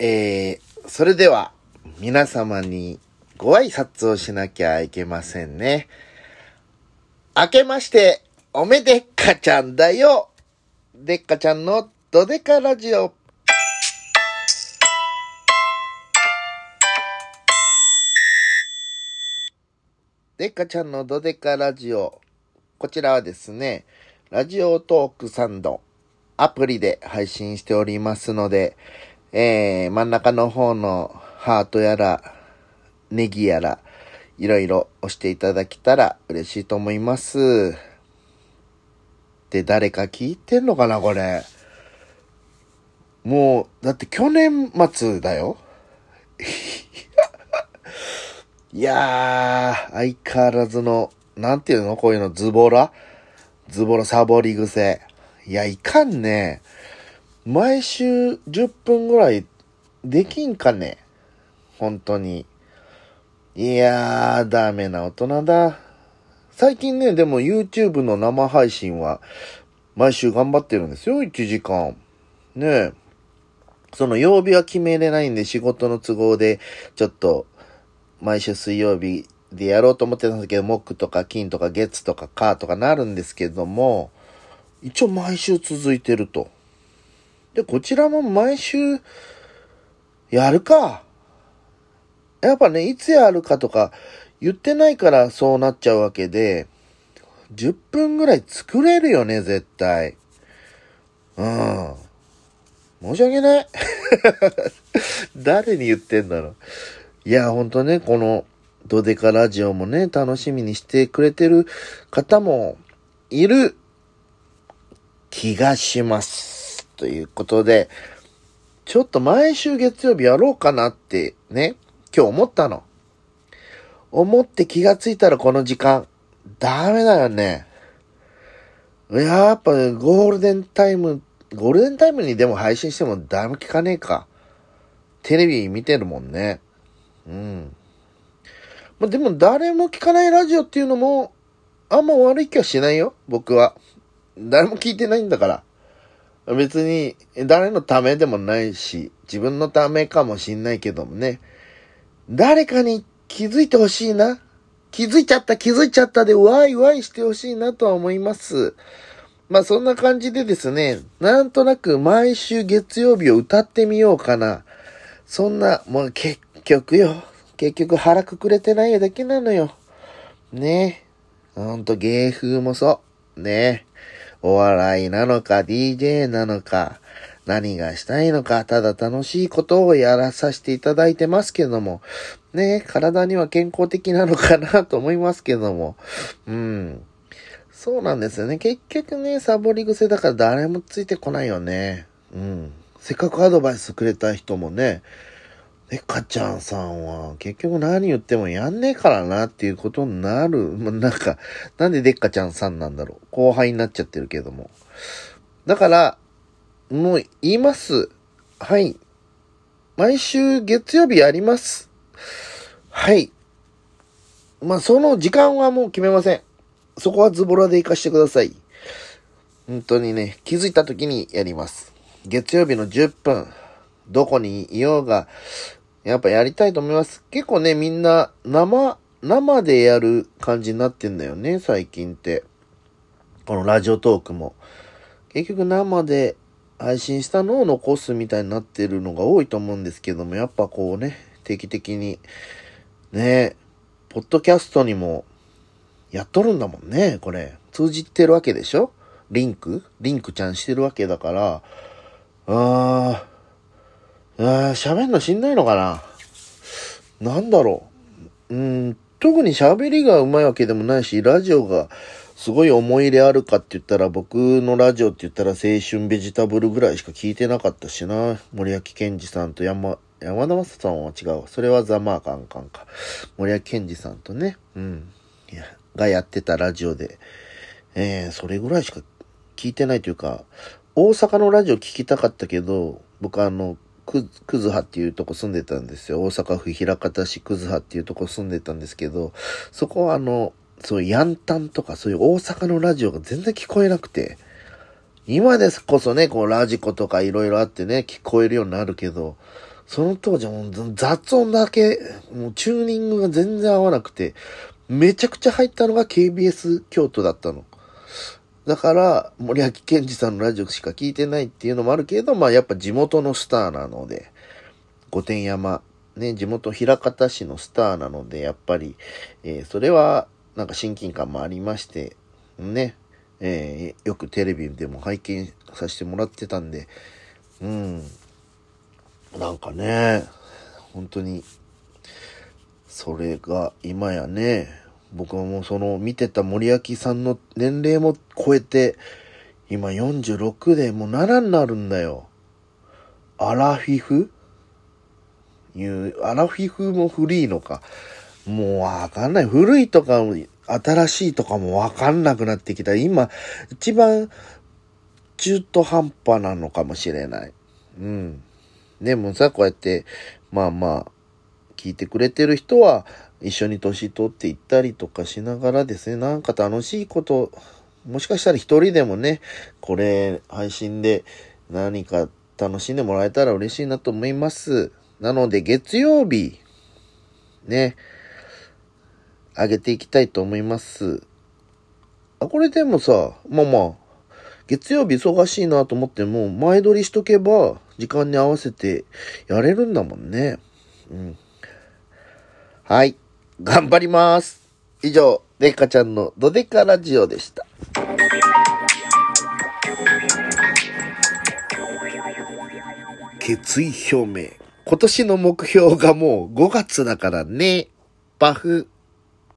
えー、それでは、皆様にご挨拶をしなきゃいけませんね。明けまして、おめでっかちゃんだよでっかちゃんのドデカラジオ。でっかちゃんのドデカラジオ。こちらはですね、ラジオトークサンドアプリで配信しておりますので、えー、真ん中の方のハートやら、ネギやら、いろいろ押していただけたら嬉しいと思います。で、誰か聞いてんのかな、これ。もう、だって去年末だよ。いやー、相変わらずの、なんていうのこういうの、ズボラ？ズボラサボり癖。いや、いかんね。毎週10分ぐらいできんかね？本当に。いやー、ダメな大人だ。最近ね、でも YouTube の生配信は毎週頑張ってるんですよ、1時間。ねえ。その曜日は決めれないんで仕事の都合で、ちょっと毎週水曜日でやろうと思ってたんですけど、木とか金とか月とか火とかなるんですけども、一応毎週続いてると。で、こちらも毎週やるか。やっぱね、いつやるかとか言ってないからそうなっちゃうわけで、10分ぐらい作れるよね、絶対。うん。申し訳ない。誰に言ってんだろう。いや、ほんとね、このドデカラジオもね、楽しみにしてくれてる方もいる気がします。ということで、ちょっと毎週月曜日やろうかなってね、今日思ったの。思って気がついたらこの時間、ダメだよね。やっぱゴールデンタイム、ゴールデンタイムにでも配信しても誰も聞かねえか。テレビ見てるもんね。うん。ま、でも誰も聞かないラジオっていうのも、あんま悪い気はしないよ、僕は。誰も聞いてないんだから。別に、誰のためでもないし、自分のためかもしんないけどもね。誰かに気づいてほしいな。気づいちゃった、気づいちゃったで、ワイワイしてほしいなとは思います。まあそんな感じでですね、なんとなく毎週月曜日を歌ってみようかな。そんな、もう結局よ。結局腹くくれてないだけなのよ。ねえ。ほんと芸風もそう。ねえ。お笑いなのか DJ なのか何がしたいのかただ楽しいことをやらさせていただいてますけども。ね。体には健康的なのかなと思いますけども。うん。そうなんですよね。結局ね、サボり癖だから誰もついてこないよね。うん。せっかくアドバイスくれた人もね、でかちゃんさんは結局何言ってもやんねえからなっていうことになる。ま、なんか、なんででっかちゃんさんなんだろう。後輩になっちゃってるけども。だから、もう言います。はい。毎週月曜日やります。はい。まあ、その時間はもう決めません。そこはズボラで行かしてください。本当にね、気づいた時にやります。月曜日の10分、どこにいようが、やっぱやりたいと思います。結構ね、みんな生、生でやる感じになってんだよね、最近って。このラジオトークも。結局生で配信したのを残すみたいになってるのが多いと思うんですけども、やっぱこうね、定期的に、ね、ポッドキャストにもやっとるんだもんね、これ。通じてるわけでしょ？リンク？リンクちゃんしてるわけだから、あー、あ喋んのしんないのかな？なんだろう。うん、特に喋りが上手いわけでもないし、ラジオがすごい思い入れあるかって言ったら、僕のラジオって言ったら青春ベジタブルぐらいしか聞いてなかったしな。森脇健児さんと山、山田正さんは違う。それはザマーカンカンか。森脇健児さんとね、うん。がやってたラジオで、えー、それぐらいしか聞いてないというか、大阪のラジオ聞きたかったけど、僕あの、く、ずはっていうとこ住んでたんですよ。大阪府枚方市くずはっていうとこ住んでたんですけど、そこはあの、そうヤンタンとかそういう大阪のラジオが全然聞こえなくて、今ですこそね、こうラジコとかいろいろあってね、聞こえるようになるけど、その当時はもう雑音だけ、もうチューニングが全然合わなくて、めちゃくちゃ入ったのが KBS 京都だったの。だから、森脇健児さんのラジオしか聞いてないっていうのもあるけど、まあやっぱ地元のスターなので、御殿山、ね、地元平方市のスターなので、やっぱり、えー、それはなんか親近感もありまして、ね、えー、よくテレビでも拝見させてもらってたんで、うん、なんかね、本当に、それが今やね、僕はもうその見てた森脇さんの年齢も超えて、今46でもう7になるんだよ。アラフィフ？いう、アラフィフも古いのか。もうわかんない。古いとか、新しいとかもわかんなくなってきた。今、一番中途半端なのかもしれない。うん。でもさ、こうやって、まあまあ、聞いてくれてる人は、一緒に年取っていったりとかしながらですね、なんか楽しいこと、もしかしたら一人でもね、これ配信で何か楽しんでもらえたら嬉しいなと思います。なので月曜日、ね、上げていきたいと思います。あ、これでもさ、まあまあ、月曜日忙しいなと思っても、前撮りしとけば、時間に合わせてやれるんだもんね。うん。はい。頑張ります。以上、デカちゃんのドデカラジオでした。決意表明。今年の目標がもう5月だからね。バフ。